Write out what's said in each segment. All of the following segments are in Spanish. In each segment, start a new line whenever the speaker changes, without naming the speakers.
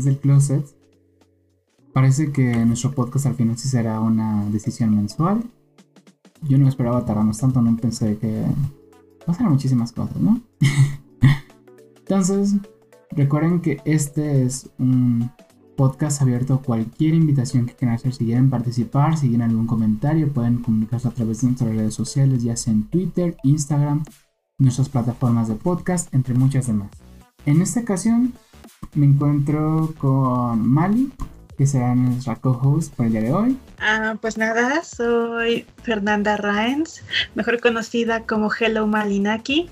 desde el Closet. Parece que nuestro podcast al final sí será una decisión mensual. Yo no esperaba tardarnos tanto, no pensé que pasaran muchísimas cosas, ¿no? Entonces, recuerden que este es un podcast abierto a cualquier invitación que quieran hacer. Si quieren participar, si quieren algún comentario, pueden comunicarse a través de nuestras redes sociales, ya sea en Twitter, Instagram, nuestras plataformas de podcast, entre muchas demás. En esta ocasión me encuentro con Mali, que será nuestra co-host por el día de hoy.
Ah, pues nada, soy Fernanda Raens, mejor conocida como Hello Malinaki,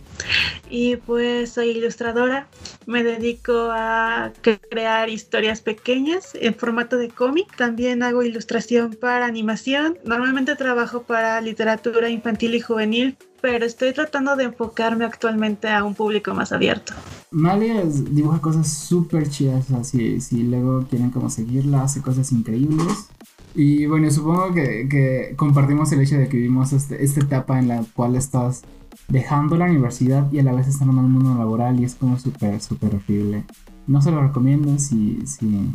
y pues soy ilustradora. Me dedico a crear historias pequeñas en formato de cómic. También hago ilustración para animación. Normalmente trabajo para literatura infantil y juvenil, pero estoy tratando de enfocarme actualmente a un público más abierto.
Malia dibuja cosas súper chidas, así si luego quieren como seguirla, hace cosas increíbles. Y bueno, supongo que, compartimos el hecho de que vivimos este, esta etapa en la cual estás dejando la universidad y a la vez estando en el mundo laboral y es como súper, súper horrible. No se lo recomiendo si, si,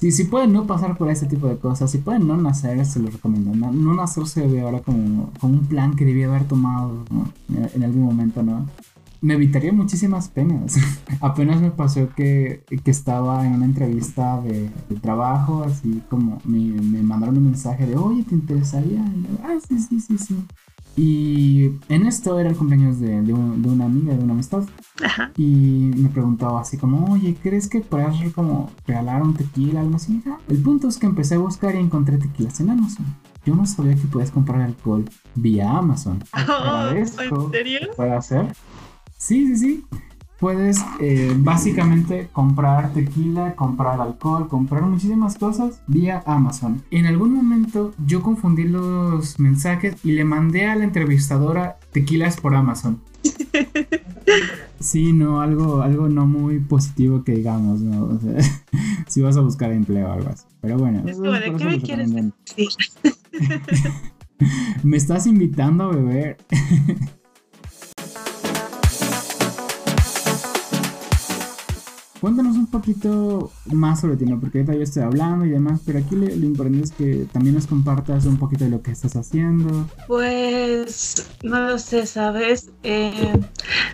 si, si pueden no pasar por ese tipo de cosas, si pueden no nacer, se lo recomiendo. No, no nacer se ve ahora como, como un plan que debía haber tomado en algún momento, ¿no? Me evitaría muchísimas penas. Apenas me pasó que, estaba en una entrevista de, trabajo, así como me, mandaron un mensaje de, oye, ¿te interesaría? ah, sí, sí, sí, sí. Y en esto era el cumpleaños de, de, una amiga, de una amistad. Ajá. Y me preguntaba así como, oye, ¿crees que puedas como regalar un tequila, algo así? El punto es que empecé a buscar y encontré tequilas en Amazon. Yo no sabía que puedes comprar alcohol vía Amazon.
Oh, ¿En serio?
Puede hacer. Sí, sí, sí. Puedes eh, básicamente comprar tequila, comprar alcohol, comprar muchísimas cosas vía Amazon. En algún momento yo confundí los mensajes y le mandé a la entrevistadora tequilas por Amazon. Sí, no, algo, algo no muy positivo que digamos, ¿no? si vas a buscar empleo o algo así. Pero bueno.
¿De qué me quieres decir?
me estás invitando a beber. Cuéntanos un poquito más sobre ti, ¿no? Porque ahorita yo estoy hablando y demás, pero aquí lo, importante es que también nos compartas un poquito de lo que estás haciendo.
Pues no lo sé, ¿sabes? Eh,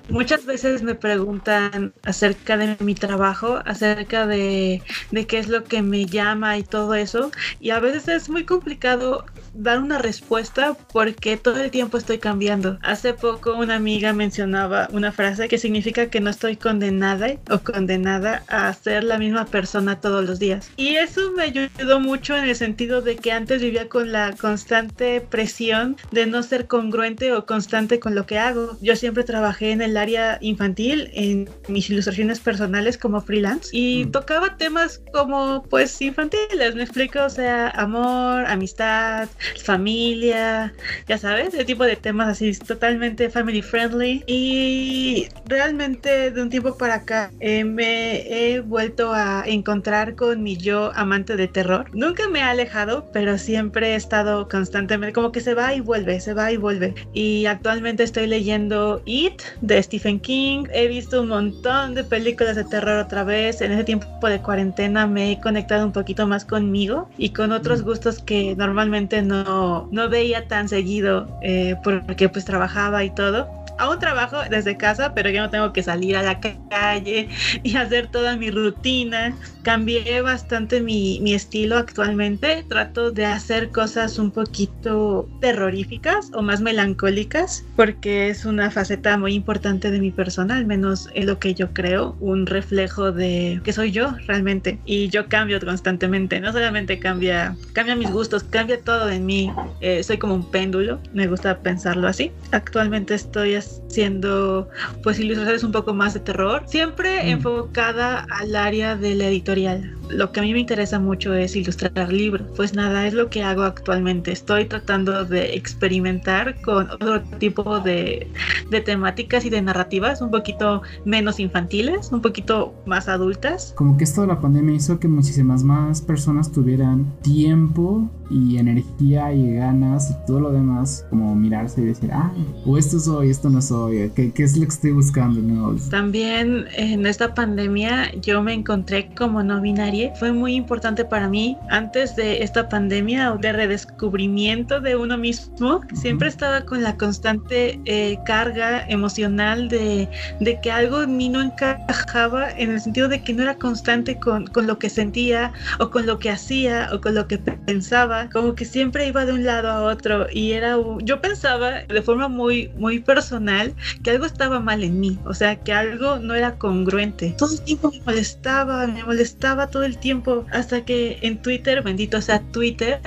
muchas veces me preguntan acerca de mi trabajo, acerca de, de qué es lo que me llama y todo eso, y a veces es muy complicado dar una respuesta porque todo el tiempo estoy cambiando. Hace poco una amiga mencionaba una frase que significa que no estoy condenada o condenada a ser la misma persona todos los días. Y eso me ayudó mucho en el sentido de que antes vivía con la constante presión de no ser congruente o constante con lo que hago. Yo siempre trabajé en el área infantil, en mis ilustraciones personales como freelance y mm. tocaba temas como pues infantiles, me explico, o sea, amor, amistad, familia, ya sabes, ese tipo de temas así totalmente family friendly. Y realmente de un tiempo para acá eh, me he vuelto a encontrar con mi yo amante de terror. Nunca me ha alejado, pero siempre he estado constantemente, como que se va y vuelve, se va y vuelve. Y actualmente estoy leyendo It de Stephen King. He visto un montón de películas de terror otra vez. En ese tiempo de cuarentena me he conectado un poquito más conmigo y con otros gustos que normalmente no no, veía tan seguido eh, porque pues trabajaba y todo aún trabajo desde casa, pero ya no tengo que salir a la calle y hacer toda mi rutina. Cambié bastante mi, mi estilo actualmente. Trato de hacer cosas un poquito terroríficas o más melancólicas, porque es una faceta muy importante de mi persona, al menos es lo que yo creo, un reflejo de que soy yo realmente. Y yo cambio constantemente, no solamente cambia, cambia mis gustos, cambia todo en mí. Eh, soy como un péndulo, me gusta pensarlo así. Actualmente estoy siendo pues ilustraciones un poco más de terror, siempre mm. enfocada al área de la editorial editorial lo que a mí me interesa mucho es ilustrar libros. Pues nada, es lo que hago actualmente. Estoy tratando de experimentar con otro tipo de, de temáticas y de narrativas un poquito menos infantiles, un poquito más adultas.
Como que esto de la pandemia hizo que muchísimas más personas tuvieran tiempo y energía y ganas y todo lo demás, como mirarse y decir, ah, o esto soy, esto no soy, ¿qué, qué es lo que estoy buscando? No?
También en esta pandemia yo me encontré como no binaria. Fue muy importante para mí antes de esta pandemia o de redescubrimiento de uno mismo. Siempre estaba con la constante eh, carga emocional de, de, que algo en mí no encajaba en el sentido de que no era constante con, con lo que sentía o con lo que hacía o con lo que pensaba. Como que siempre iba de un lado a otro y era, yo pensaba de forma muy, muy personal que algo estaba mal en mí. O sea, que algo no era congruente. Todo el tiempo me molestaba, me molestaba todo el tiempo hasta que en Twitter, bendito sea Twitter,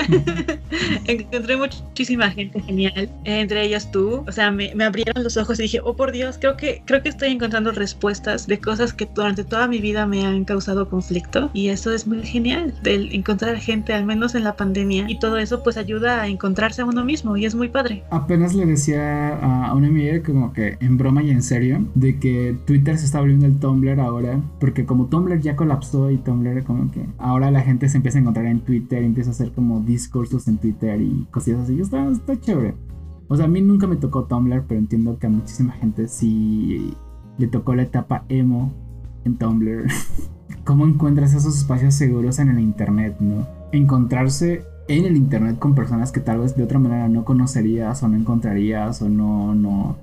encontré muchísima gente genial, entre ellas tú. O sea, me, me, abrieron los ojos y dije, oh por Dios, creo que, creo que estoy encontrando respuestas de cosas que durante toda mi vida me han causado conflicto y eso es muy genial, del encontrar gente, al menos en la pandemia y todo eso pues ayuda a encontrarse a uno mismo y es muy padre.
Apenas le decía a una amiga como que en broma y en serio de que Twitter se está volviendo el Tumblr ahora, porque como Tumblr ya colapsó y Tumblr como que ahora la gente se empieza a encontrar en Twitter, empieza a hacer como discursos en Twitter y cositas así. Está, está chévere. O sea, a mí nunca me tocó Tumblr, pero entiendo que a muchísima gente sí le tocó la etapa emo en Tumblr. ¿Cómo encuentras esos espacios seguros en el Internet, no? Encontrarse en el Internet con personas que tal vez de otra manera no conocerías o no encontrarías o no, no,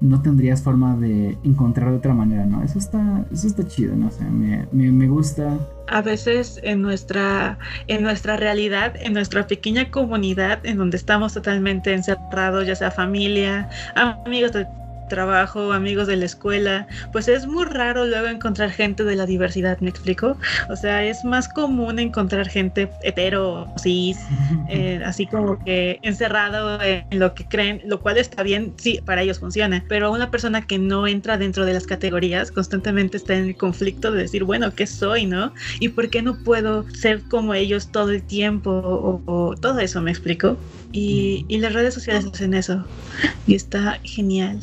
no tendrías forma de encontrar de otra manera, ¿no? Eso está, eso está chido, no sé, me, me, me, gusta.
A veces en nuestra, en nuestra realidad, en nuestra pequeña comunidad, en donde estamos totalmente encerrados, ya sea familia, amigos trabajo, amigos de la escuela, pues es muy raro luego encontrar gente de la diversidad, ¿me explico? O sea, es más común encontrar gente hetero, cis, eh, así como que encerrado en lo que creen, lo cual está bien, sí, para ellos funciona, pero una persona que no entra dentro de las categorías constantemente está en el conflicto de decir, bueno, ¿qué soy, no? ¿Y por qué no puedo ser como ellos todo el tiempo? O, o todo eso, ¿me explico? Y, y las redes sociales hacen eso. Y está genial.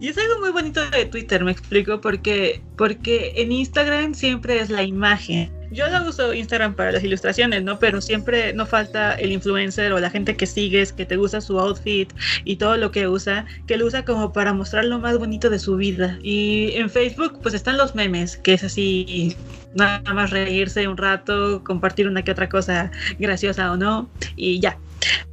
Y es algo muy bonito de Twitter, me explico, porque, porque en Instagram siempre es la imagen. Yo la uso Instagram para las ilustraciones, ¿no? Pero siempre no falta el influencer o la gente que sigues, que te gusta su outfit y todo lo que usa, que lo usa como para mostrar lo más bonito de su vida. Y en Facebook, pues están los memes, que es así, nada más reírse un rato, compartir una que otra cosa graciosa o no, y ya.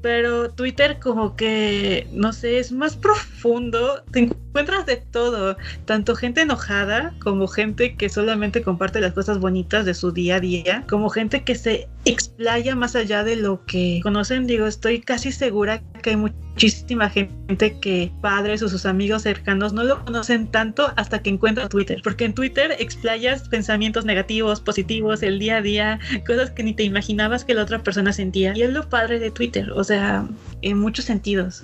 Pero Twitter como que, no sé, es más profundo, te encuentras de todo, tanto gente enojada como gente que solamente comparte las cosas bonitas de su día a día, como gente que se explaya más allá de lo que conocen, digo, estoy casi segura que hay muchísima gente que padres o sus amigos cercanos no lo conocen tanto hasta que encuentran Twitter, porque en Twitter explayas pensamientos negativos, positivos, el día a día, cosas que ni te imaginabas que la otra persona sentía. Y es lo padre de Twitter, o sea, en muchos sentidos.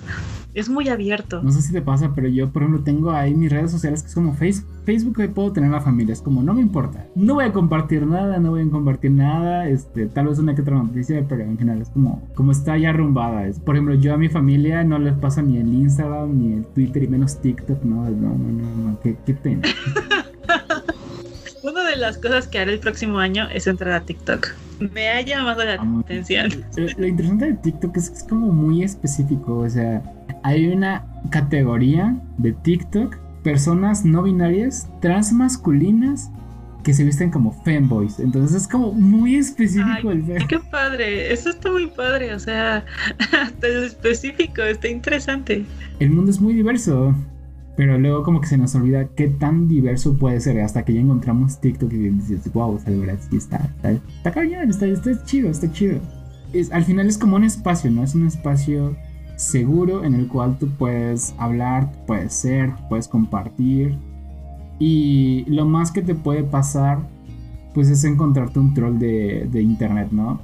Es muy abierto.
No sé si te pasa, pero yo, por ejemplo, tengo ahí mis redes sociales que es como Facebook. Facebook que puedo tener la familia, es como, no me importa. No voy a compartir nada, no voy a compartir nada, este, tal vez una que otra noticia, pero en general es como, como está ya arrumbada. Es, por ejemplo, yo a mi familia no les paso ni el Instagram, ni el Twitter, y menos TikTok, no, no, no, no, no qué, qué pena.
De las cosas que haré el próximo año es entrar a TikTok. Me ha llamado la ah, atención.
Lo interesante de TikTok es que es como muy específico. O sea, hay una categoría de TikTok, personas no binarias, transmasculinas que se visten como femboys. Entonces es como muy específico
el el Qué padre, eso está muy padre. O sea, hasta lo específico, está interesante.
El mundo es muy diverso. Pero luego como que se nos olvida qué tan diverso puede ser hasta que ya encontramos TikTok y dices, wow, o sea, de verdad sí está, está, está cañón, está, está chido, está chido. Es, al final es como un espacio, ¿no? Es un espacio seguro en el cual tú puedes hablar, puedes ser, puedes compartir. Y lo más que te puede pasar, pues es encontrarte un troll de, de internet, ¿no?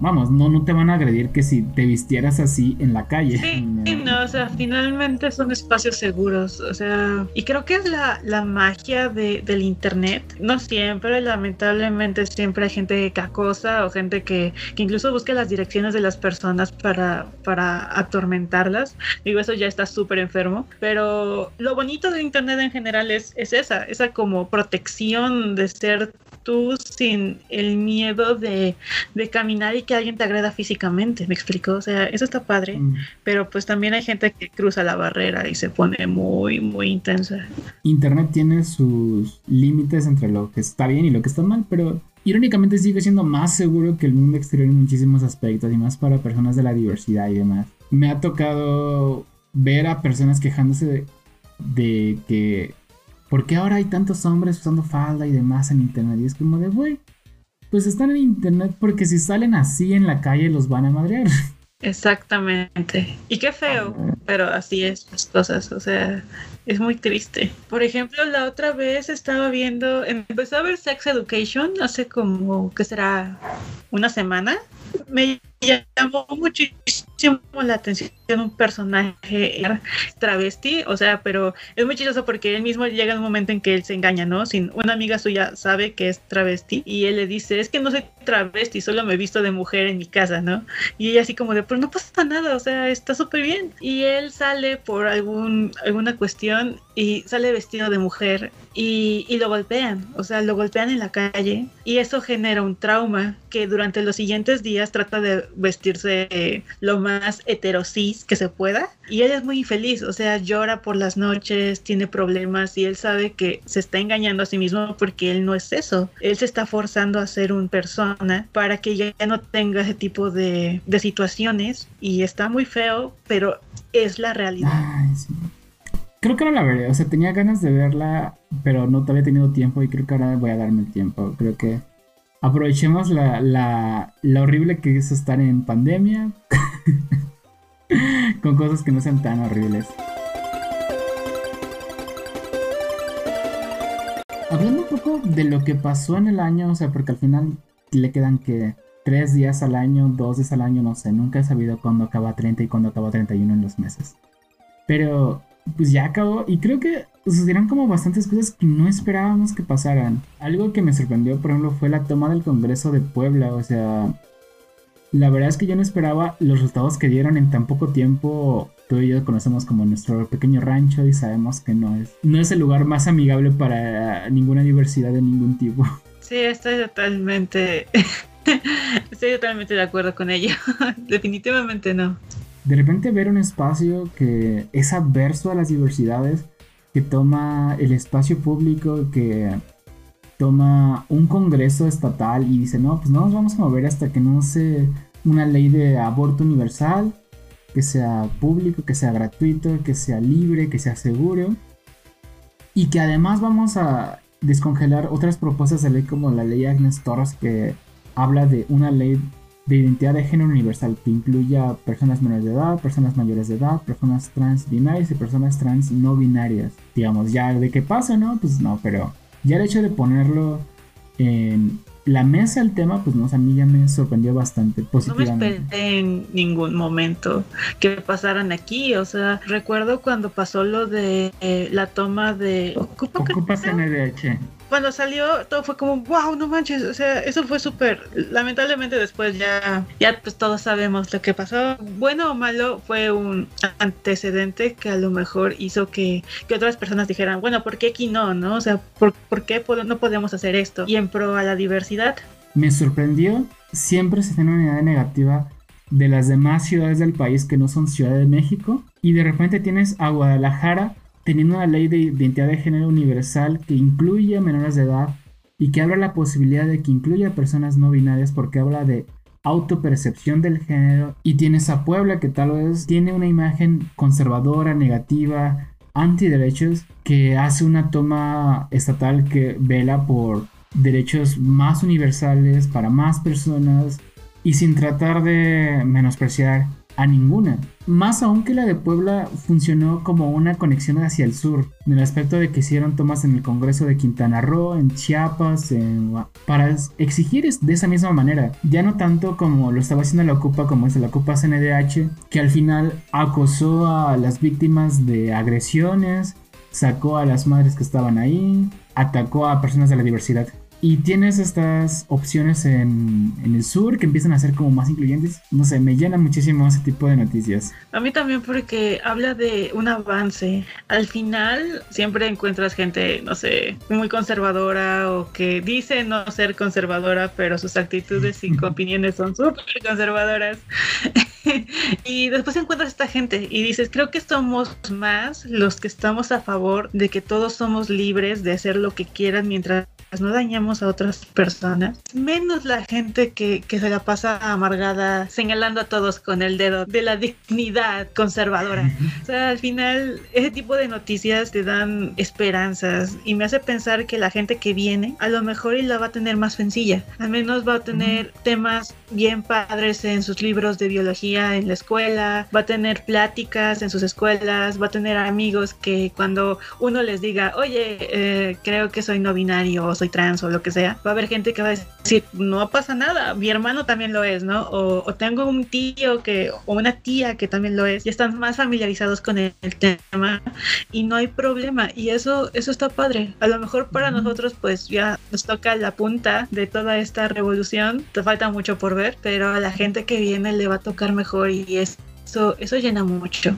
vamos, no, no te van a agredir que si te vistieras así en la calle.
Sí, o sea, finalmente son espacios seguros, o sea, y creo que es la, la magia de, del Internet. No siempre, lamentablemente, siempre hay gente cacosa o gente que, que incluso busca las direcciones de las personas para, para atormentarlas. Digo, eso ya está súper enfermo, pero lo bonito del Internet en general es, es esa, esa como protección de ser tú sin el miedo de, de, caminar y que alguien te agreda físicamente, ¿me explico? O sea, eso está padre, mm. pero pues también hay gente que cruza la barrera y se pone muy, muy intensa.
Internet tiene sus límites entre lo que está bien y lo que está mal, pero irónicamente sigue siendo más seguro que el mundo exterior en muchísimos aspectos y más para personas de la diversidad y demás. Me ha tocado ver a personas quejándose de, de que ¿por qué ahora hay tantos hombres usando falda y demás en internet? Y es como de, güey, pues están en internet porque si salen así en la calle los van a madrear.
Exactamente. Y qué feo, pero así es las cosas, o sea, es muy triste. Por ejemplo, la otra vez estaba viendo, empezó a ver Sex Education hace como, ¿qué será? Una semana. Me llamó muchísimo la atención un personaje travesti, o sea, pero es muy chistoso porque él mismo llega en un momento en que él se engaña, ¿no? Sin una amiga suya sabe que es travesti y él le dice, es que no soy travesti, solo me he visto de mujer en mi casa, ¿no? Y ella así como de, pero no pasa nada, o sea, está súper bien. Y él sale por algún, alguna cuestión y sale vestido de mujer y, y lo golpean, o sea, lo golpean en la calle y eso genera un trauma que durante los siguientes días trata de vestirse lo más heterosis que se pueda. Y él es muy infeliz, o sea, llora por las noches, tiene problemas y él sabe que se está engañando a sí mismo porque él no es eso. Él se está forzando a ser un persona para que ya no tenga ese tipo de, de situaciones y está muy feo, pero es la realidad.
Creo que ahora la veré, o sea, tenía ganas de verla, pero no había tenido tiempo y creo que ahora voy a darme el tiempo. Creo que aprovechemos la, la, horrible que es estar en pandemia con cosas que no sean tan horribles. Hablando un poco de lo que pasó en el año, o sea, porque al final le quedan que tres días al año, dos días al año, no sé, nunca he sabido cuándo acaba 30 y cuándo acaba 31 en los meses. Pero pues ya acabó y creo que sucedieron como bastantes cosas que no esperábamos que pasaran. Algo que me sorprendió, por ejemplo, fue la toma del Congreso de Puebla, o sea, la verdad es que yo no esperaba los resultados que dieron en tan poco tiempo. Tú y yo conocemos como nuestro pequeño rancho y sabemos que no es, no es el lugar más amigable para ninguna diversidad de ningún tipo.
Sí, estoy totalmente, estoy totalmente de acuerdo con ello. Definitivamente no
de repente ver un espacio que es adverso a las diversidades, que toma el espacio público, que toma un congreso estatal y dice, no, pues no nos vamos a mover hasta que no se una ley de aborto universal, que sea público, que sea gratuito, que sea libre, que sea seguro. Y que además vamos a descongelar otras propuestas de ley como la ley Agnes Torres que habla de una ley de identidad de género universal que incluya personas menores de edad, personas mayores de edad, personas trans binarias y personas trans no binarias. Digamos, ya de qué pasa, ¿no? Pues no, pero ya el hecho de ponerlo en la mesa el tema, pues no, a mí ya me sorprendió bastante positivamente.
No me esperé en ningún momento que pasaran aquí, o sea, recuerdo cuando pasó lo de eh, la toma de
Ocupa, Ocupa CNDH
cuando salió todo fue como, wow, no manches, o sea, eso fue súper, lamentablemente después ya, ya pues todos sabemos lo que pasó. Bueno o malo fue un antecedente que a lo mejor hizo que, que otras personas dijeran, bueno, ¿por qué aquí no? ¿No? O sea, ¿por, ¿por qué no podemos hacer esto? Y en pro a la diversidad.
Me sorprendió, siempre se tiene una idea negativa de las demás ciudades del país que no son Ciudad de México y de repente tienes a Guadalajara teniendo una ley de identidad de género universal que incluye a menores de edad y que habla la posibilidad de que incluya a personas no binarias porque habla de autopercepción del género y tienes a Puebla que tal vez tiene una imagen conservadora, negativa, antiderechos, que hace una toma estatal que vela por derechos más universales para más personas y sin tratar de menospreciar a ninguna. Más aún que la de Puebla funcionó como una conexión hacia el sur, en el aspecto de que hicieron tomas en el Congreso de Quintana Roo, en Chiapas, en... para exigir de esa misma manera. Ya no tanto como lo estaba haciendo la Ocupa, como es la Ocupa CNDH, que al final acosó a las víctimas de agresiones, sacó a las madres que estaban ahí, atacó a personas de la diversidad. Y tienes estas opciones en, el sur que empiezan a ser como más incluyentes. No sé, me llena muchísimo ese tipo de noticias.
A mí también porque habla de un avance. Al final siempre encuentras gente, no sé, muy conservadora o que dice no ser conservadora, pero sus actitudes y opiniones son súper conservadoras. y después encuentras esta gente y dices, creo que somos más los que estamos a favor de que todos somos libres de hacer lo que quieran mientras no dañamos a otras personas, menos la gente que, que, se la pasa amargada señalando a todos con el dedo de la dignidad conservadora. O sea, al final ese tipo de noticias te dan esperanzas y me hace pensar que la gente que viene a lo mejor y la va a tener más sencilla, al menos va a tener temas bien padres en sus libros de biología en la escuela, va a tener pláticas en sus escuelas, va a tener amigos que cuando uno les diga, oye, eh, creo que soy no binario o soy trans o lo que sea, va a haber gente que va a decir, no pasa nada, mi hermano también lo es, ¿no? O, tengo un tío que, o una tía que también lo es, y están más familiarizados con el, tema y no hay problema. Y eso, eso está padre. A lo mejor para nosotros, pues ya nos toca la punta de toda esta revolución, te falta mucho por ver, pero a la gente que viene le va a tocar mejor y eso, eso llena mucho.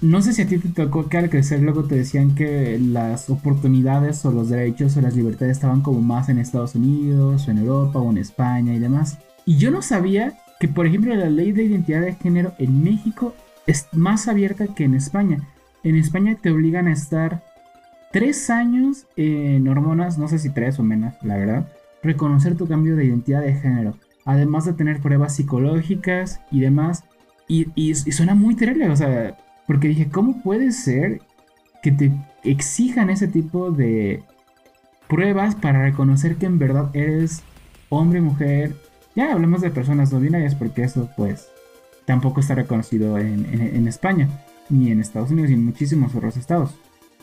No sé si a ti te tocó que al crecer luego te decían que las oportunidades o los derechos o las libertades estaban como más en Estados Unidos o en Europa o en España y demás. Y yo no sabía que, por ejemplo, la ley de identidad de género en México es más abierta que en España. En España te obligan a estar tres años en hormonas, no sé si tres o menos, la verdad, reconocer tu cambio de identidad de género, además de tener pruebas psicológicas y demás. Y, y, suena muy terrible, o sea, porque dije, ¿cómo puede ser que te exijan ese tipo de pruebas para reconocer que en verdad eres hombre, mujer? Ya hablemos de personas no binarias porque eso pues tampoco está reconocido en, España, ni en Estados Unidos, ni en muchísimos otros estados.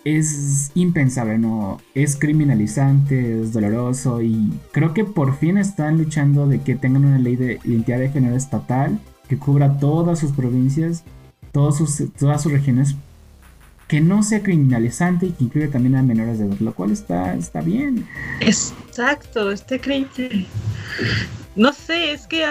Es impensable, ¿no? Es criminalizante, es doloroso y creo que por fin están luchando de que tengan una ley de identidad de género estatal que cubra todas sus provincias sus, todas sus regiones que no sea criminalizante y que incluya también a menores de edad, lo cual está, está bien.
Exacto, está creíble. No sé, es que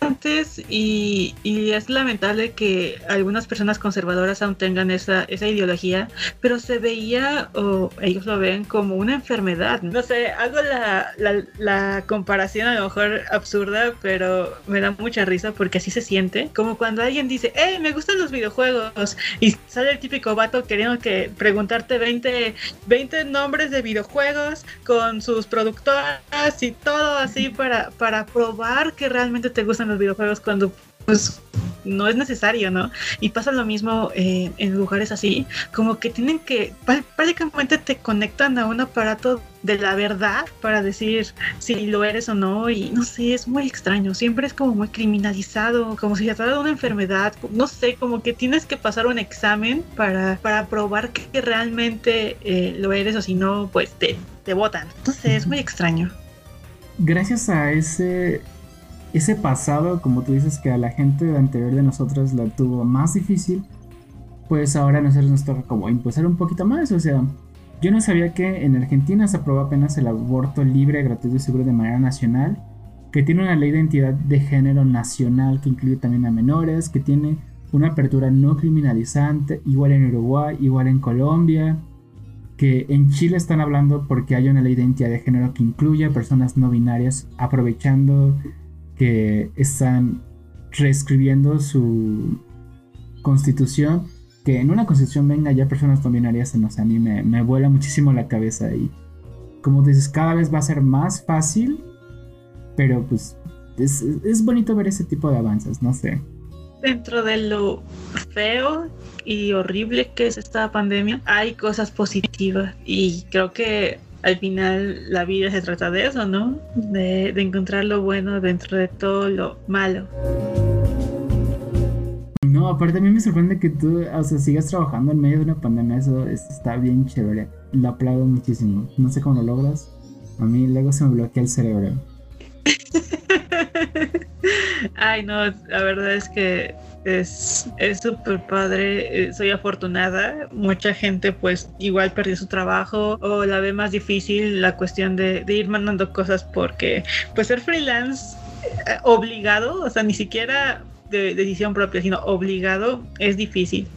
antes y, es lamentable que algunas personas conservadoras aún tengan esa, esa ideología, pero se veía o ellos lo ven como una enfermedad. No sé, hago la, la, comparación a lo mejor absurda, pero me da mucha risa porque así se siente, como cuando alguien dice, hey, me gustan los videojuegos y sale el típico vato queriendo que preguntarte 20, 20 nombres de videojuegos con sus productoras y todo así para, para probar que realmente te gustan los videojuegos cuando pues no es necesario, ¿no? Y pasa lo mismo eh, en lugares así, como que tienen que, prácticamente te conectan a un aparato de la verdad para decir si lo eres o no y no sé, es muy extraño, siempre es como muy criminalizado, como si se tratara de una enfermedad, no sé, como que tienes que pasar un examen para, para probar que realmente eh, lo eres o si no, pues te, te botan. Entonces es muy extraño.
Gracias a ese ese pasado, como tú dices, que a la gente anterior de nosotros la tuvo más difícil, pues ahora a nosotros nos toca como impulsar un poquito más. O sea, yo no sabía que en Argentina se aprobó apenas el aborto libre, gratuito y seguro de manera nacional, que tiene una ley de identidad de género nacional que incluye también a menores, que tiene una apertura no criminalizante, igual en Uruguay, igual en Colombia, que en Chile están hablando porque hay una ley de identidad de género que incluye a personas no binarias, aprovechando que están reescribiendo su constitución, que en una constitución venga ya personas no binarias, no sé, a mí me, vuela muchísimo la cabeza y como dices, cada vez va a ser más fácil, pero pues es, es bonito ver ese tipo de avances, no sé.
Dentro de lo feo y horrible que es esta pandemia, hay cosas positivas y creo que al final la vida se trata de eso, ¿no? De, encontrar lo bueno dentro de todo lo malo.
No, aparte a mí me sorprende que tú, o sea, sigas trabajando en medio de una pandemia, eso, está bien chévere. Lo aplaudo muchísimo. No sé cómo lo logras. A mí luego se me bloquea el cerebro.
Ay, no, la verdad es que es súper padre, eh, soy afortunada. Mucha gente pues igual perdió su trabajo o la ve más difícil la cuestión de, ir mandando cosas porque pues ser freelance eh, obligado, o sea, ni siquiera de decisión propia, sino obligado, es difícil.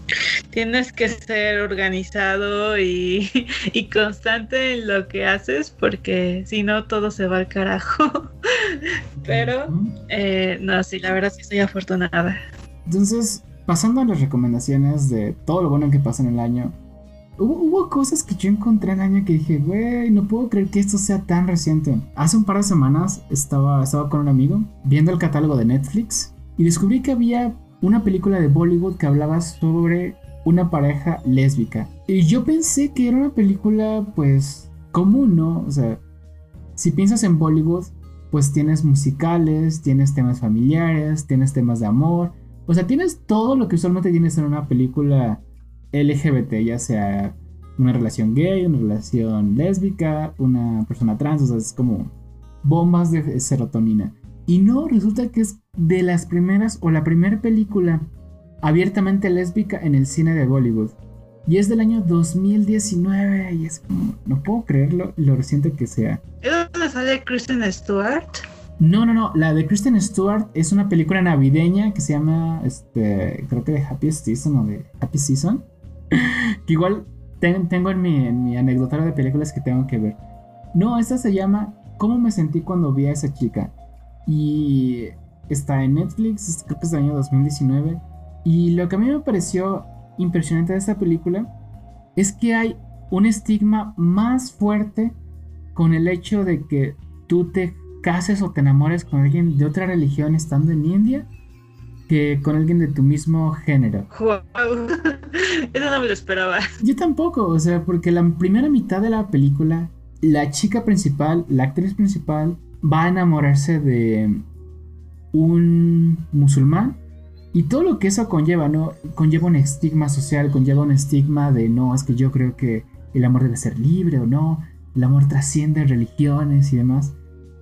Tienes que ser organizado y, y constante en lo que haces porque si no todo se va al carajo. Pero, eh, no, sí, la verdad sí estoy afortunada.
Entonces, pasando a las recomendaciones de todo lo bueno que pasa en el año, Hubo, cosas que yo encontré en el año que dije, güey, no puedo creer que esto sea tan reciente. Hace un par de semanas estaba, estaba con un amigo viendo el catálogo de Netflix y descubrí que había una película de Bollywood que hablaba sobre una pareja lésbica. Y yo pensé que era una película, pues, común, ¿no? O sea, si piensas en Bollywood, pues tienes musicales, tienes temas familiares, tienes temas de amor. O sea, tienes todo lo que usualmente tienes en una película LGBT, ya sea una relación gay, una relación lésbica, una persona trans, o sea, es como bombas de serotonina. Y no, resulta que es de las primeras o la primera película abiertamente lésbica en el cine de Bollywood. Y es del año 2019 y es como, no puedo creerlo lo reciente que sea.
¿Es donde sale Kristen Stewart?
No, no, no, la de Kristen Stewart es una película navideña que se llama, este, creo que de Happy Season o de Happy Season. que igual tengo en mi, en mi anecdotario de películas que tengo que ver. No, esta se llama ¿Cómo me sentí cuando vi a esa chica? Y está en Netflix, creo que es del año 2019. Y lo que a mí me pareció impresionante de esta película es que hay un estigma más fuerte con el hecho de que tú te cases o te enamores con alguien de otra religión estando en India que con alguien de tu mismo género.
Wow. Eso no me lo esperaba.
Yo tampoco, o sea, porque la primera mitad de la película, la chica principal, la actriz principal, va a enamorarse de un musulmán y todo lo que eso conlleva, ¿no? Conlleva un estigma social, conlleva un estigma de no, es que yo creo que el amor debe ser libre o no, el amor trasciende religiones y demás.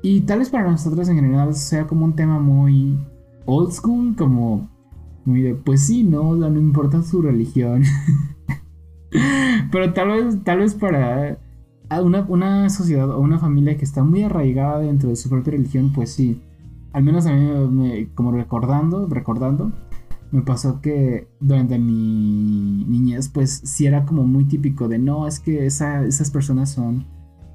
Y tal vez para nosotros en general sea como un tema muy old school, como muy de, pues sí, no, no importa su religión. Pero tal vez, tal vez para una, sociedad o una familia que está muy arraigada dentro de su propia religión, pues sí. Al menos a mí, me, como recordando, recordando, me pasó que durante mi niñez, pues sí era como muy típico de no, es que esas personas son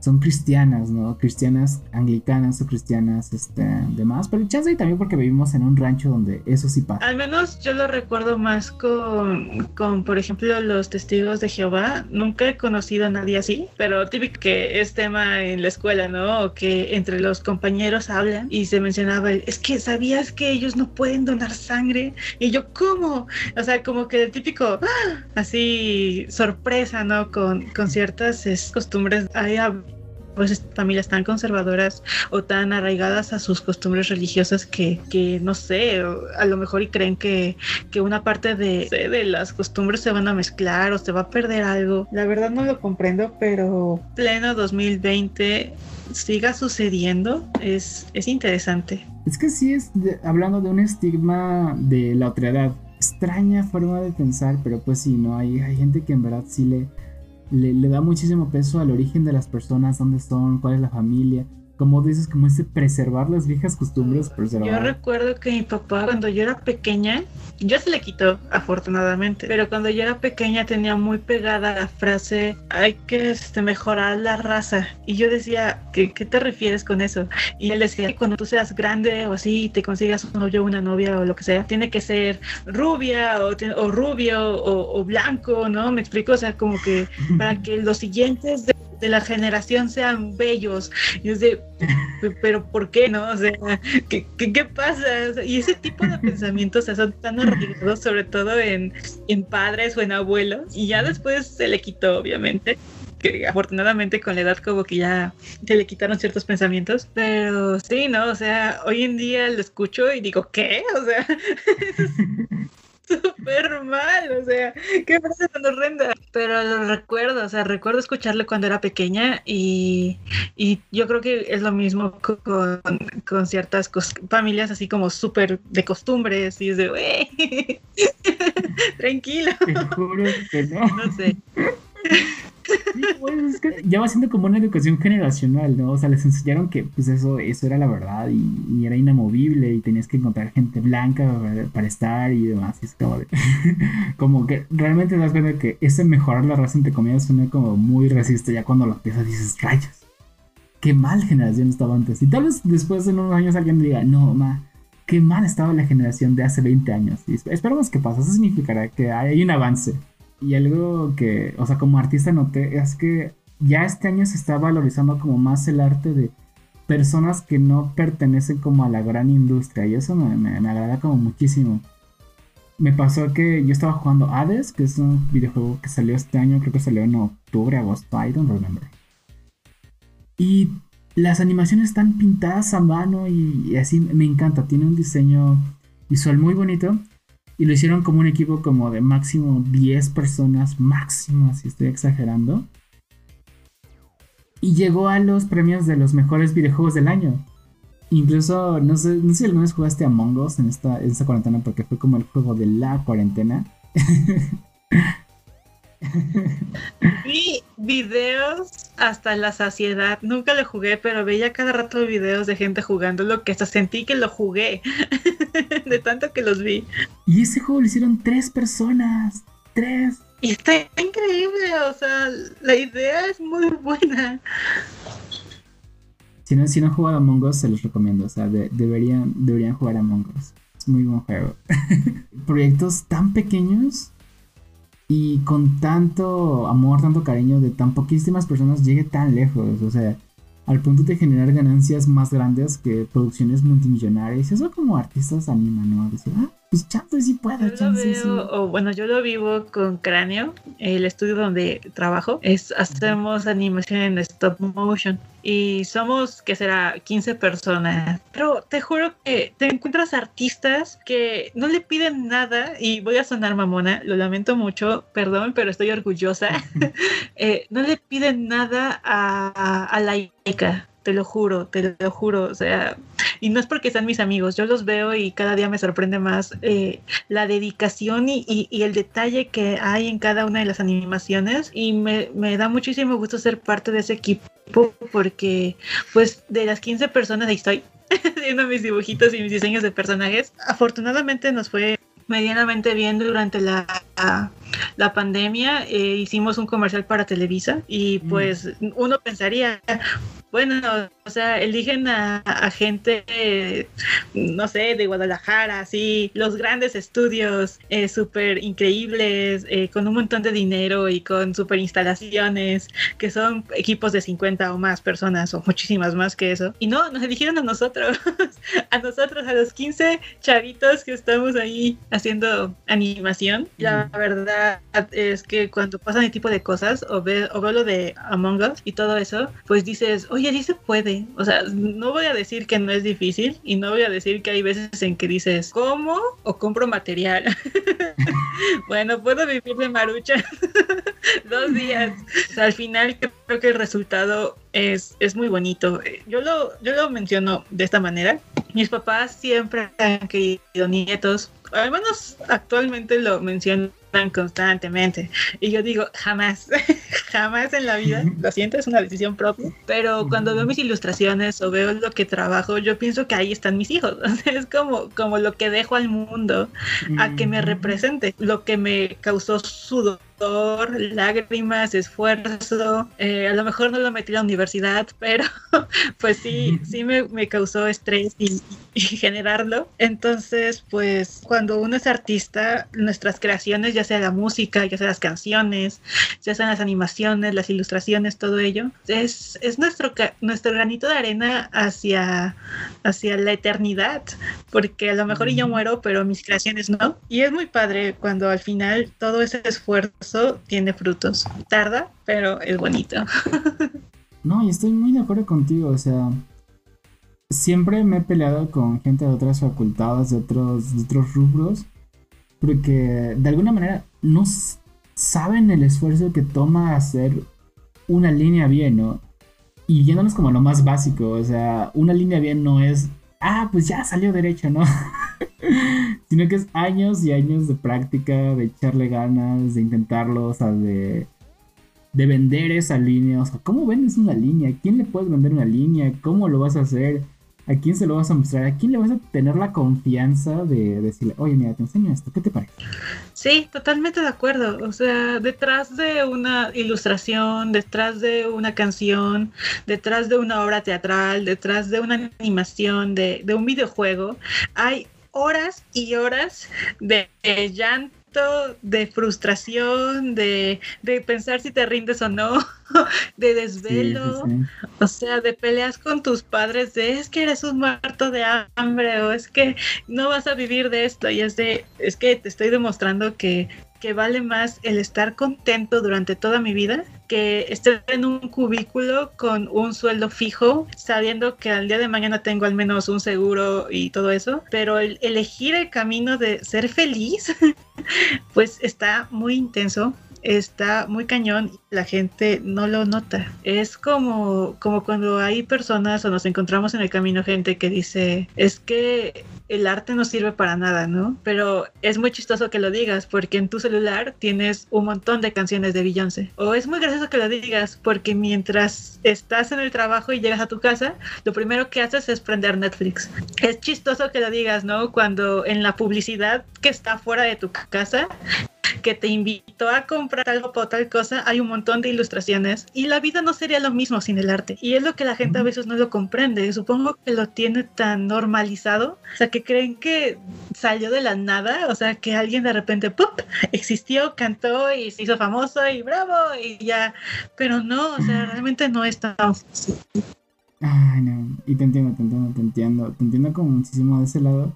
son cristianas, ¿no? Cristianas anglicanas o cristianas este, demás, pero chance y también porque vivimos en un rancho donde eso sí pasa.
Al menos yo lo recuerdo más con, con, por ejemplo, los testigos de Jehová. Nunca he conocido a nadie así, pero típico que es tema en la escuela, ¿no? Que entre los compañeros hablan y se mencionaba, es que sabías que ellos no pueden donar sangre. Y yo, ¿cómo? O sea, como que el típico, ¡ah! así, sorpresa, ¿no? Con, con ciertas costumbres. Hay pues familias tan conservadoras o tan arraigadas a sus costumbres religiosas que, que no sé, a lo mejor y creen que, que una parte de, de, las costumbres se van a mezclar o se va a perder algo. La verdad no lo comprendo, pero pleno 2020 siga sucediendo es, es interesante.
Es que sí es hablando de un estigma de la otredad. Extraña forma de pensar, pero pues sí, no hay, hay gente que en verdad sí le, le, da muchísimo peso al origen de las personas, dónde son, cuál es la familia como dices, como ese preservar las viejas costumbres. Preservar.
Yo recuerdo que mi papá, cuando yo era pequeña, yo se le quitó, afortunadamente, pero cuando yo era pequeña tenía muy pegada la frase, hay que este, mejorar la raza. Y yo decía, ¿qué, ¿qué, te refieres con eso? Y él decía, cuando tú seas grande o así, te consigas un novio, una novia o lo que sea, tiene que ser rubia o, o rubio o, o, blanco, ¿no? Me explico, o sea, como que para que los siguientes de de la generación sean bellos. Y es de, pero ¿por qué no? O sea, ¿qué, qué, pasa? y ese tipo de pensamientos son tan arraigados, sobre todo en, en padres o en abuelos. Y ya después se le quitó, obviamente que afortunadamente con la edad como que ya se le quitaron ciertos pensamientos, pero sí, ¿no? O sea, hoy en día lo escucho y digo, ¿qué? O sea, súper mal, o sea, qué frase tan horrenda. Pero lo recuerdo, o sea, recuerdo escucharle cuando era pequeña y, y yo creo que es lo mismo con, con ciertas familias así como súper de costumbres y es de, güey, tranquilo.
Te juro que no.
No sé.
Pues, ya va siendo como una educación generacional, ¿no? O sea, les enseñaron que pues eso, eso era la verdad y, era inamovible y tenías que encontrar gente blanca para, estar y demás. Y es como, de, como que realmente te das cuenta que ese mejorar la raza entre comillas suena como muy racista ya cuando lo empiezas dices, rayos, qué mal generación estaba antes. Y tal vez después de unos años alguien diga, no, ma, qué mal estaba la generación de hace 20 años. Y esperamos que pase, eso significará que hay un avance. Y algo que, o sea, como artista noté es que ya este año se está valorizando como más el arte de personas que no pertenecen como a la gran industria y eso me, me, agrada como muchísimo. Me pasó que yo estaba jugando Hades, que es un videojuego que salió este año, creo que salió en octubre, agosto, I don't remember. Y las animaciones están pintadas a mano y así me encanta, tiene un diseño visual muy bonito. Y lo hicieron como un equipo como de máximo 10 personas, máximo, si estoy exagerando. Y llegó a los premios de los mejores videojuegos del año. Incluso, no sé, no sé si alguna vez jugaste Among Us en esta, en esta cuarentena porque fue como el juego de la cuarentena.
Vi videos hasta la saciedad. Nunca lo jugué, pero veía cada rato videos de gente jugándolo que hasta sentí que lo jugué. de tanto que los vi.
Y ese juego lo hicieron tres personas. Tres.
Y está increíble, o sea, la idea es muy buena.
Si no, si no han jugado Among Us, se los recomiendo. O sea, deberían, deberían jugar Among Us. Es muy buen juego. Proyectos tan pequeños y con tanto amor, tanto cariño de tan poquísimas personas llegue tan lejos. O sea, al punto de generar ganancias más grandes que producciones multimillonarias. Eso como artistas animan, ¿no? Decir, ah, pues chance sí puedo, chance sí.
O, bueno, yo lo vivo con Cráneo, el estudio donde trabajo. Es, hacemos animación en stop motion y somos, que será, 15 personas. Pero te juro que te encuentras artistas que no le piden nada y voy a sonar mamona, lo lamento mucho, perdón, pero estoy orgullosa. Eh, no le piden nada a, a la ICA te lo juro, te lo juro, o sea, y no es porque sean mis amigos, yo los veo y cada día me sorprende más eh, la dedicación y, y, el detalle que hay en cada una de las animaciones y me, me da muchísimo gusto ser parte de ese equipo porque pues de las 15 personas ahí estoy haciendo mis dibujitos y mis diseños de personajes, afortunadamente nos fue medianamente bien durante la, la pandemia. Eh, hicimos un comercial para Televisa y mm. pues uno pensaría, bueno, o sea, eligen a, gente, no sé, de Guadalajara, así, los grandes estudios eh, súper increíbles, eh, con un montón de dinero y con súper instalaciones, que son equipos de 50 o más personas o muchísimas más que eso. Y no, nos eligieron a nosotros, a nosotros, a los 15 chavitos que estamos ahí haciendo animación. La verdad es que cuando pasan ese tipo de cosas o, ve, o veo lo de Among Us y todo eso, pues dices, oye, sí se puede. O sea, no voy a decir que no es difícil y no voy a decir que hay veces en que dices, ¿cómo? O compro material. bueno, puedo vivir de marucha dos días. al final creo que el resultado es, es muy bonito. Yo lo, yo lo menciono de esta manera. Mis papás siempre han querido nietos, al menos actualmente lo mencionan constantemente. Y yo digo, jamás, jamás en la vida, lo siento, es una decisión propia, pero cuando veo mis ilustraciones o veo lo que trabajo, yo pienso que ahí están mis hijos. es como, como lo que dejo al mundo a que me represente, lo que me causó sudor lágrimas, esfuerzo. Eh, a lo mejor no lo metí a la universidad, pero pues sí, sí me, causó estrés y, generarlo. Entonces, pues cuando uno es artista, nuestras creaciones, ya sea la música, ya sea las canciones, ya sean las animaciones, las ilustraciones, todo ello, es, es nuestro, nuestro granito de arena hacia, hacia la eternidad, porque a lo mejor yo muero, pero mis creaciones no. Y es muy padre cuando al final todo ese esfuerzo tiene frutos. Tarda, pero es bonito.
no, y estoy muy de acuerdo contigo, o sea, siempre me he peleado con gente de otras facultades, de otros, otros rubros, porque de alguna manera no saben el esfuerzo que toma hacer una línea bien, ¿no? Y yéndonos como lo más básico, o sea, una línea bien no es, ah, pues ya salió derecho, ¿no? Sino que es años y años de práctica, de echarle ganas, de intentarlo, o sea, de, de vender esa línea. O sea, ¿cómo vendes una línea? ¿Quién le puedes vender una línea? ¿Cómo lo vas a hacer? ¿A quién se lo vas a mostrar? ¿A quién le vas a tener la confianza de decirle, oye, mira, te enseño esto, ¿qué te parece?
Sí, totalmente de acuerdo. O sea, detrás de una ilustración, detrás de una canción, detrás de una obra teatral, detrás de una animación, de, de un videojuego, hay horas y horas de llanto de frustración, de, pensar si te rindes o no, de desvelo, o sea, de peleas con tus padres, de es que eres un muerto de hambre o es que no vas a vivir de esto y es de, es que te estoy demostrando que que vale más el estar contento durante toda mi vida que estar en un cubículo con un sueldo fijo, sabiendo que al día de mañana tengo al menos un seguro y todo eso, pero el elegir el camino de ser feliz, pues está muy intenso está muy cañón la gente no lo nota. Es como, como cuando hay personas o nos encontramos en el camino gente que dice, es que el arte no sirve para nada, ¿no? Pero es muy chistoso que lo digas porque en tu celular tienes un montón de canciones de Beyoncé. O es muy gracioso que lo digas porque mientras estás en el trabajo y llegas a tu casa, lo primero que haces es prender Netflix. Es chistoso que lo digas, ¿no? Cuando en la publicidad que está fuera de tu casa que te invitó a comprar algo por tal cosa, hay un montón de ilustraciones y la vida no sería lo mismo sin el arte. Y es lo que la gente a veces no lo comprende. Supongo que lo tiene tan normalizado, o sea, que creen que salió de la nada, o sea, que alguien de repente ¡pup! existió, cantó y se hizo famoso y bravo y ya. Pero no, o sea, realmente no es tan
Ay, no. Y te entiendo, te entiendo, te entiendo. Te entiendo como muchísimo de ese lado.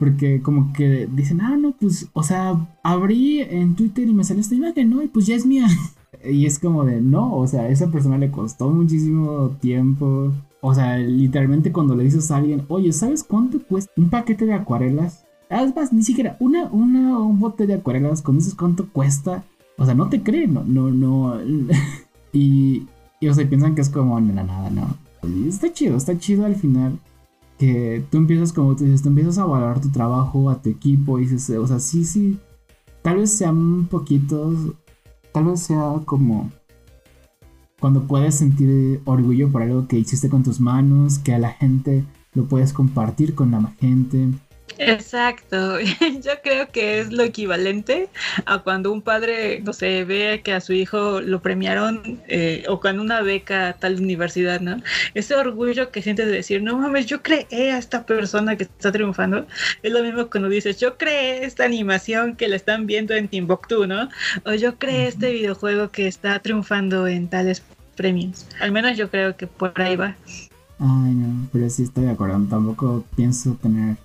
Porque como que dicen, ah, no, pues, o sea, abrí en Twitter y me salió esta imagen, ¿no? Y pues ya es mía. y es como de, no, o sea, esa persona le costó muchísimo tiempo. O sea, literalmente cuando le dices a alguien, oye, ¿sabes cuánto cuesta un paquete de acuarelas? Es más, ni siquiera una, una, un bote de acuarelas, cuando dices cuánto cuesta, o sea, no te creen, no, no, no. y, y, o sea, piensan que es como la nada, ¿no? Está chido, está chido al final que tú empiezas, como tú dices, tú empiezas a valorar tu trabajo, a tu equipo, y dices, o sea, sí, sí, tal vez sean poquitos, tal vez sea como cuando puedes sentir orgullo por algo que hiciste con tus manos, que a la gente lo puedes compartir con la gente,
Exacto, yo creo que es lo equivalente a cuando un padre, no sé, ve que a su hijo lo premiaron eh, o con una beca a tal universidad, ¿no? Ese orgullo que sientes de decir, no mames, yo creé a esta persona que está triunfando, es lo mismo cuando dices, yo creé esta animación que la están viendo en Timbuktu, ¿no? O yo creé este videojuego que está triunfando en tales premios. Al menos yo creo que por ahí va.
Ay, no, pero sí estoy de acuerdo, tampoco pienso tener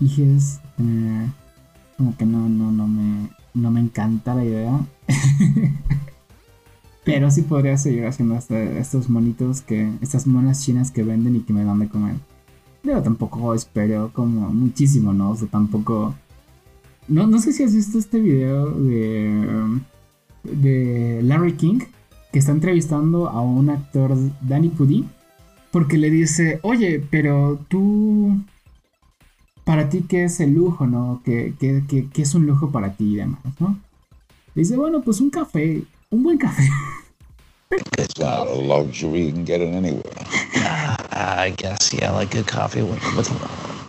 hijes, eh, como que no, no, no me, no me encanta la idea. Pero sí podría seguir haciendo este, estos monitos que, estas monas chinas que venden y que me dan de comer. Pero tampoco espero como muchísimo, ¿no? O sea, tampoco... No, no sé si has visto este video de, de Larry King, que está entrevistando a un actor, Danny Pudi, porque le dice, oye, pero tú para ti qué es el lujo, ¿no? ¿Qué, qué, qué, es un lujo para ti y demás, ¿no? Dice, bueno, pues un café, un buen café.
It's not a luxury, you can get it anywhere.
Uh, I guess, yeah, I like good coffee. With, with,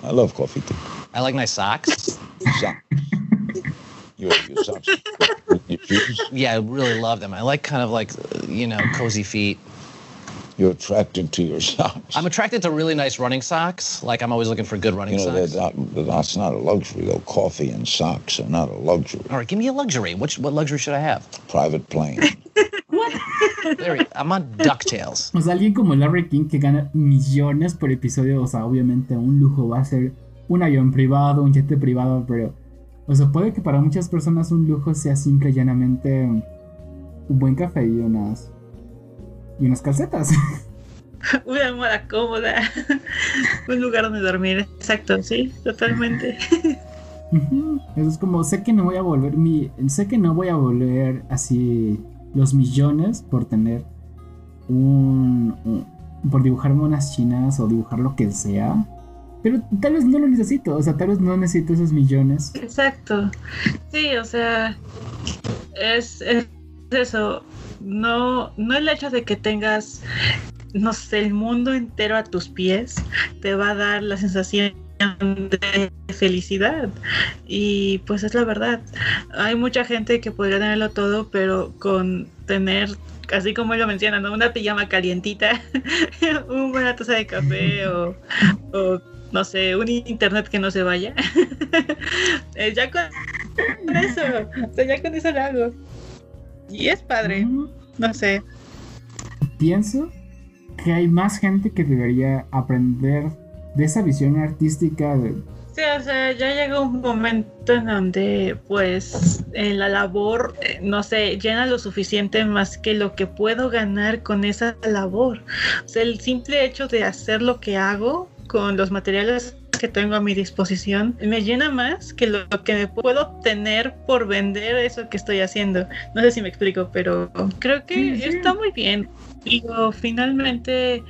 I love coffee too.
I like nice socks.
Socks. your, your socks. Your shoes.
Yeah, I really love them. I like kind of like, you know, cozy feet
you're attracted to your socks.
I'm attracted to really nice running socks. Like I'm always looking for good running
you know,
socks.
That, that's not a luxury though. Coffee and socks are not a luxury.
All right, give me a luxury. What, what luxury should I have?
Private plane.
Larry, I'm on DuckTales.
O sea, alguien como Larry King que gana millones por episodio, o sea, obviamente un lujo va a ser un avión privado, un jet privado, pero, o sea, puede que para muchas personas un lujo sea simple y llanamente un buen café y unas y unas calcetas.
Una almohada cómoda, un lugar donde dormir, exacto, sí, totalmente.
Eso es como, sé que no voy a volver mi, sé que no voy a volver así los millones por tener un, un- por dibujarme unas chinas o dibujar lo que sea, pero tal vez no lo necesito, o sea, tal vez no necesito esos millones.
Exacto. Sí, o sea, es, es eso. No, no el hecho de que tengas, no sé, el mundo entero a tus pies te va a dar la sensación de felicidad. Y pues es la verdad. Hay mucha gente que podría tenerlo todo, pero con tener, así como lo mencionan, ¿no? una pijama calientita, una buena taza de café o, no sé, un internet que no se vaya. Eh, ya con eso, ya con eso lo hago. Y es padre, no sé.
Pienso que hay más gente que debería aprender de esa visión artística de,
Sí, o sea, ya llega un momento en donde, pues, en la labor, eh, no sé, llena lo suficiente más que lo que puedo ganar con esa labor. O sea, el simple hecho de hacer lo que hago con los materiales que tengo a mi disposición me llena más que lo que me puedo obtener por vender eso que estoy haciendo. No sé si me explico, pero creo que está muy bien. Digo, finalmente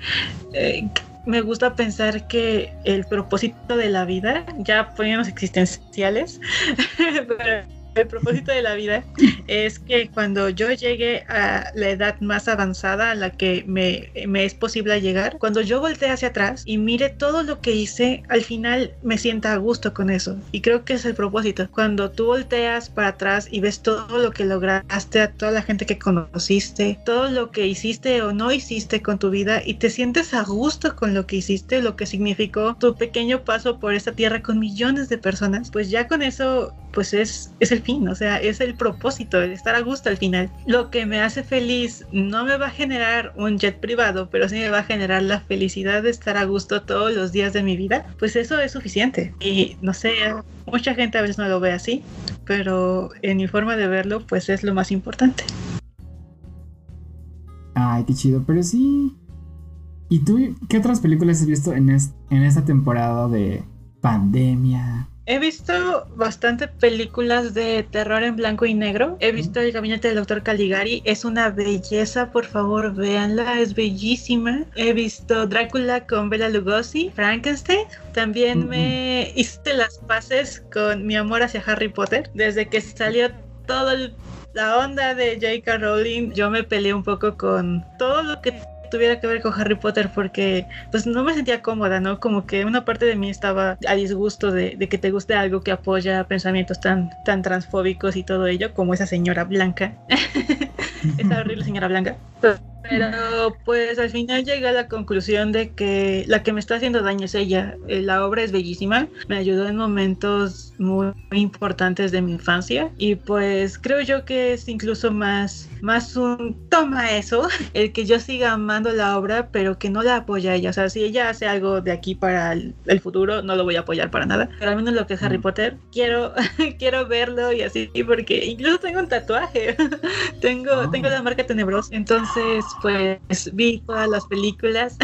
eh, me gusta pensar que el propósito de la vida, ya poniéndonos existenciales, pero el propósito de la vida es que cuando yo llegue a la edad más avanzada a la que me, me es posible llegar, cuando yo voltee hacia atrás y mire todo lo que hice, al final me sienta a gusto con eso. Y creo que es el propósito. Cuando tú volteas para atrás y ves todo lo que lograste, a toda la gente que conociste, todo lo que hiciste o no hiciste con tu vida y te sientes a gusto con lo que hiciste, lo que significó tu pequeño paso por esta tierra con millones de personas, pues ya con eso pues es, es el fin, o sea, es el propósito, el estar a gusto al final. Lo que me hace feliz no me va a generar un jet privado, pero sí me va a generar la felicidad de estar a gusto todos los días de mi vida, pues eso es suficiente. Y no sé, mucha gente a veces no lo ve así, pero en mi forma de verlo, pues es lo más importante.
Ay, qué chido, pero sí. ¿Y tú qué otras películas has visto en, en esta temporada de pandemia?
He visto bastante películas de terror en blanco y negro. He visto El gabinete del doctor Caligari. Es una belleza, por favor, véanla. Es bellísima. He visto Drácula con Bela Lugosi, Frankenstein. También me hice las paces con mi amor hacia Harry Potter. Desde que salió todo el- la onda de J.K. Rowling, yo me peleé un poco con todo lo que tuviera que ver con Harry Potter porque pues no me sentía cómoda, ¿no? Como que una parte de mí estaba a disgusto de, de que te guste algo que apoya pensamientos tan, tan transfóbicos y todo ello, como esa señora blanca, esa horrible señora blanca. Pero pues al final llegué a la conclusión de que la que me está haciendo daño es ella. Eh, La obra es bellísima, me ayudó en momentos muy importantes de mi infancia y pues creo yo que es incluso más, más un toma eso, el que yo siga amando la obra pero que no la apoya ella. O sea, si ella hace algo de aquí para el, el futuro, no lo voy a apoyar para nada. Pero al menos lo que es Harry
Mm.
Potter, quiero, quiero verlo y así, porque incluso tengo un tatuaje. tengo,
Ah.
tengo la marca tenebrosa. Entonces, pues vi todas las películas.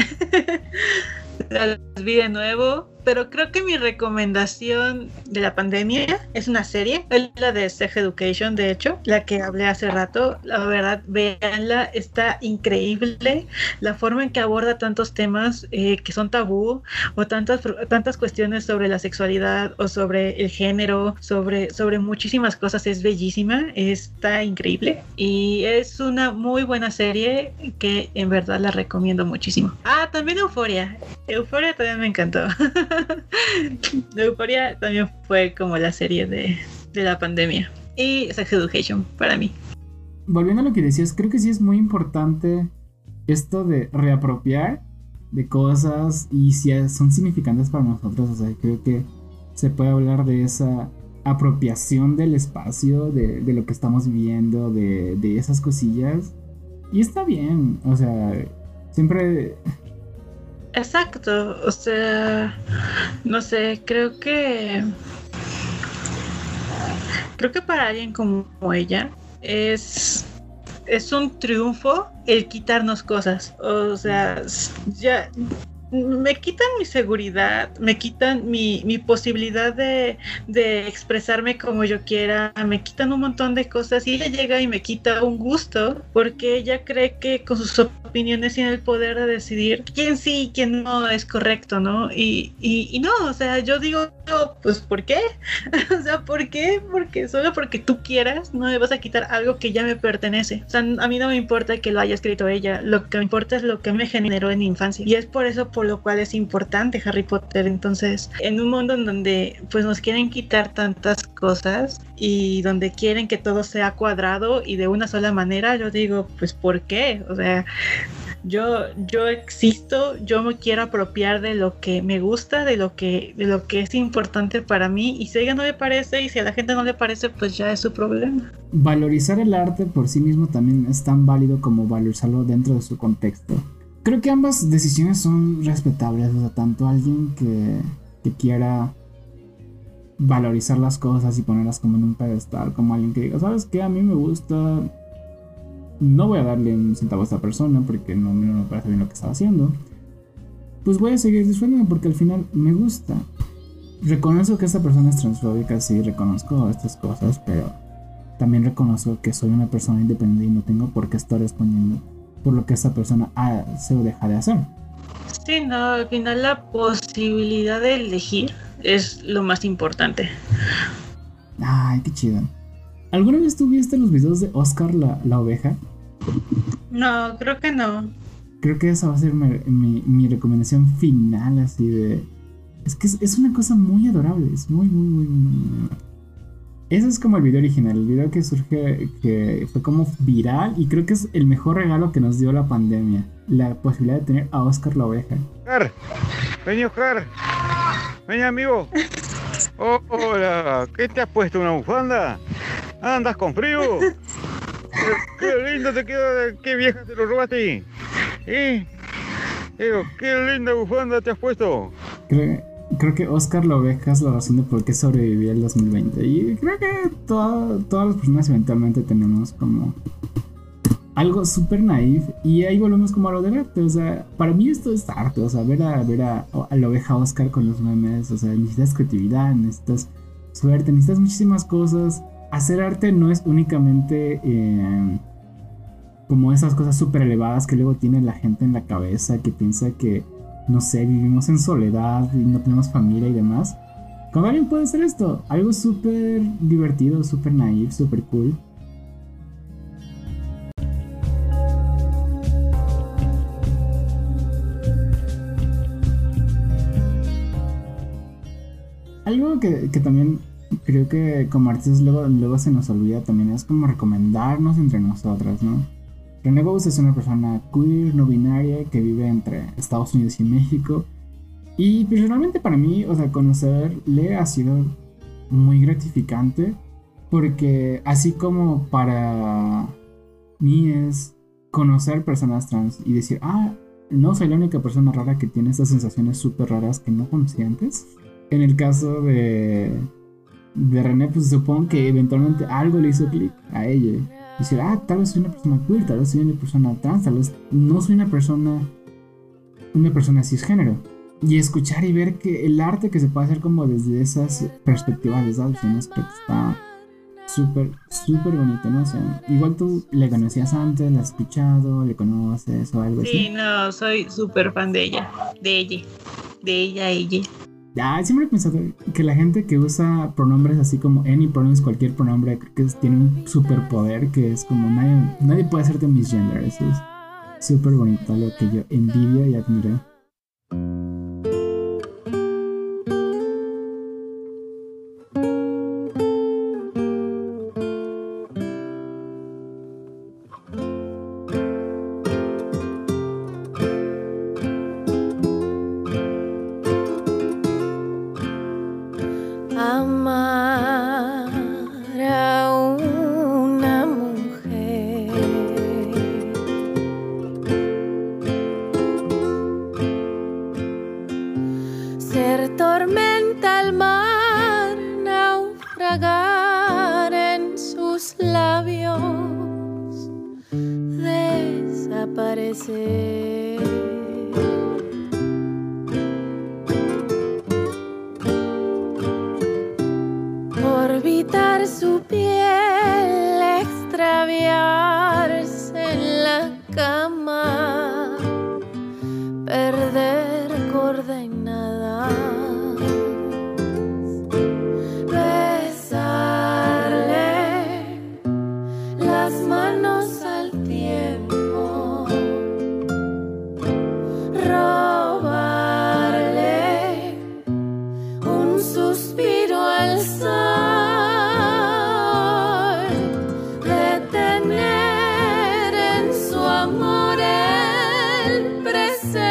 las vi de nuevo. Pero creo que mi recomendación de la pandemia es una serie. Es la de Sex Education, de hecho, la que hablé hace rato. La verdad, véanla, está increíble. La forma en que aborda tantos temas eh, que son tabú o tantas, tantas cuestiones sobre la sexualidad o sobre el género, sobre, sobre muchísimas cosas es bellísima, está increíble y es una muy buena serie que en verdad la recomiendo muchísimo. Ah, también Euforia. Euforia también me encantó. Euforia también fue como la serie de, de la pandemia. Y Sex Education para mí.
Volviendo a lo que decías, creo que sí es muy importante esto de reapropiar de cosas y si son significantes para nosotros. O sea, creo que se puede hablar de esa apropiación del espacio, de, de lo que estamos viviendo, de, de esas cosillas. Y está bien, o sea, siempre
Exacto, o sea, no sé, creo que creo que para alguien como ella es es un triunfo el quitarnos cosas. O sea, ya me quitan mi seguridad, me quitan mi, mi posibilidad de, de, expresarme como yo quiera, me quitan un montón de cosas y ella llega y me quita un gusto porque ella cree que con sus opiniones tiene el poder de decidir quién sí y quién no es correcto, ¿no? Y, y, no, o sea, yo digo, pues ¿por qué? o sea, ¿por qué? Porque solo porque tú quieras no me vas a quitar algo que ya me pertenece. O sea, a mí no me importa que lo haya escrito ella, lo que me importa es lo que me generó en mi infancia. Y es por eso por lo cual es importante Harry Potter. Entonces, en un mundo en donde pues nos quieren quitar tantas cosas y donde quieren que todo sea cuadrado y de una sola manera, yo digo, pues ¿por qué? O sea, yo, yo existo, yo me quiero apropiar de lo que me gusta, de lo que, de lo que es importante para mí, y si a ella no le parece, y si a la gente no le parece, pues ya es su problema.
Valorizar el arte por sí mismo también es tan válido como valorizarlo dentro de su contexto. Creo que ambas decisiones son respetables, o sea, tanto alguien que, que quiera valorizar las cosas y ponerlas como en un pedestal, como alguien que diga, ¿sabes qué? A mí me gusta no voy a darle un centavo a esta persona porque no, me parece bien lo que estaba haciendo. Pues voy a seguir disfrutando porque al final me gusta. Reconozco que esta persona es transfóbica, sí, reconozco estas cosas, pero también reconozco que soy una persona independiente y no tengo por qué estar respondiendo por lo que esta persona hace o deja de hacer.
Sí, no, al final la posibilidad de elegir es lo más importante.
Ay, qué chido. ¿Alguna vez tú viste los videos de Oscar la, la oveja?
No, creo que no.
Creo que esa va a ser mi, mi, recomendación final, así de... Es que es, una cosa muy adorable, es muy, muy, muy, muy... Ese es como el video original, el video que surge, que fue como viral y creo que es el mejor regalo que nos dio la pandemia. La posibilidad de tener a Oscar la oveja.
Oscar, ven Oscar, ven amigo. Oh, hola, ¿qué te has puesto? ¿Una bufanda? ¿Andas con frío? qué, lindo te queda, qué vieja te lo robaste. ¿Eh? Digo, qué linda bufanda te has puesto.
Creo, que Oscar la oveja es la razón de por qué sobreviví el 2020. Y creo que todas las personas eventualmente tenemos como algo súper naif. Y ahí volvemos como a lo del arte. O sea, para mí esto es arte. O sea, ver a, ver a, a la oveja Oscar con los memes. O sea, necesitas creatividad, necesitas suerte, necesitas muchísimas cosas hacer arte no es únicamente eh, como esas cosas súper elevadas que luego tiene la gente en la cabeza, que piensa que, no sé, vivimos en soledad y no tenemos familia y demás. Como alguien puede hacer esto, algo súper divertido, súper naif, súper cool. Algo que, que también creo que como artistas luego, luego se nos olvida también es como recomendarnos entre nosotras, ¿no? René Bose es una persona queer, no binaria, que vive entre Estados Unidos y México. Y personalmente para mí, o sea, conocerle ha sido muy gratificante. Porque así como para mí es conocer personas trans y decir, ah, no soy la única persona rara que tiene estas sensaciones súper raras que no conocía antes. En el caso de de René, pues supongo que eventualmente algo le hizo clic a ella. Dice, ah, tal vez soy una persona queer, tal vez soy una persona trans, tal vez no soy una persona, una persona cisgénero. Y escuchar y ver que el arte que se puede hacer como desde esas perspectivas, de esas opciones, que está súper, súper bonito, ¿no? O sea, igual tú le conocías antes, la has escuchado, le conoces o algo
así. Sí, no, soy súper fan de ella, de ella, de ella, ella.
Ah, siempre he pensado que la gente que usa pronombres así como any pronouns, cualquier pronombre, creo que tiene un superpoder que es como nadie, nadie puede hacerte misgender. Eso es súper bonito, lo que yo envidio y admiro. say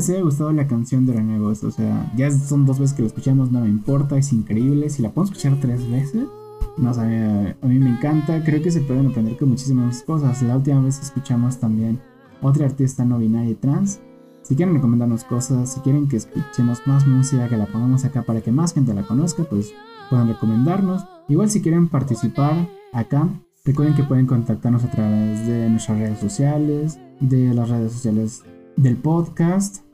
les haya gustado la canción de Renegos. O sea, ya son dos veces que la escuchamos, no me importa, es increíble. Si la puedo escuchar tres veces, no sé, a mí me encanta. Creo que se pueden aprender con muchísimas cosas. La última vez escuchamos también otra artista no binaria trans. Si quieren recomendarnos cosas, si quieren que escuchemos más música, que la pongamos acá para que más gente la conozca, pues pueden recomendarnos. Igual si quieren participar acá, recuerden que pueden contactarnos a través de nuestras redes sociales, de las redes sociales del podcast.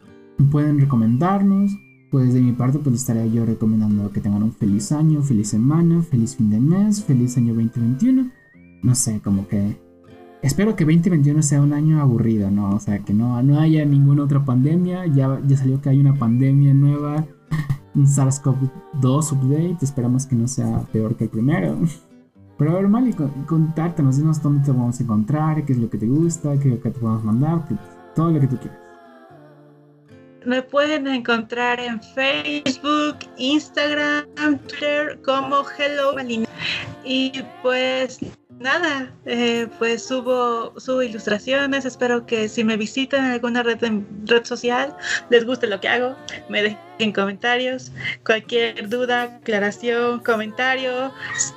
Pueden recomendarnos. Pues de mi parte, pues les estaría yo recomendando que tengan un feliz año, feliz semana, feliz fin de mes, feliz año 2021. No sé, como que Espero que 2021 sea un año aburrido, ¿no? O sea, que no, no haya ninguna otra pandemia. Ya, ya salió que hay una pandemia nueva, un SARS-CoV-2 update. Esperamos que no sea peor que el primero. Pero a ver, Mali, con- contáctanos, dinos dónde te vamos a encontrar, qué es lo que te gusta, qué es lo que te podemos mandar, todo lo que tú quieras.
Me pueden encontrar en Facebook, Instagram, Twitter como Hello Malina. Y pues nada, eh, pues subo, subo ilustraciones. Espero que si me visitan en alguna red, red social les guste lo que hago. Me dejen comentarios. Cualquier duda, aclaración, comentario.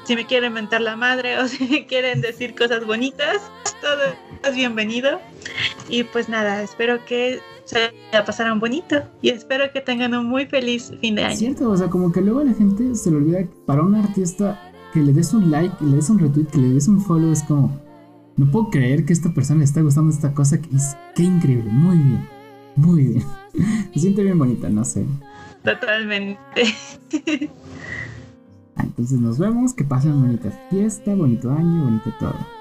Si me quieren mentar la madre o si quieren decir cosas bonitas, todo es bienvenido. Y pues nada, espero que se la pasaran bonito y espero que tengan un muy feliz fin de año.
Cierto, o sea, como que luego la gente se le olvida que para un artista que le des un like, que le des un retweet, que le des un follow, es como, no puedo creer que esta persona le está gustando esta cosa, que es, qué increíble, muy bien, muy bien. Se siente bien bonita, no sé.
Totalmente.
Ah, Entonces nos vemos, que pasen bonita fiesta, bonito año, bonito todo.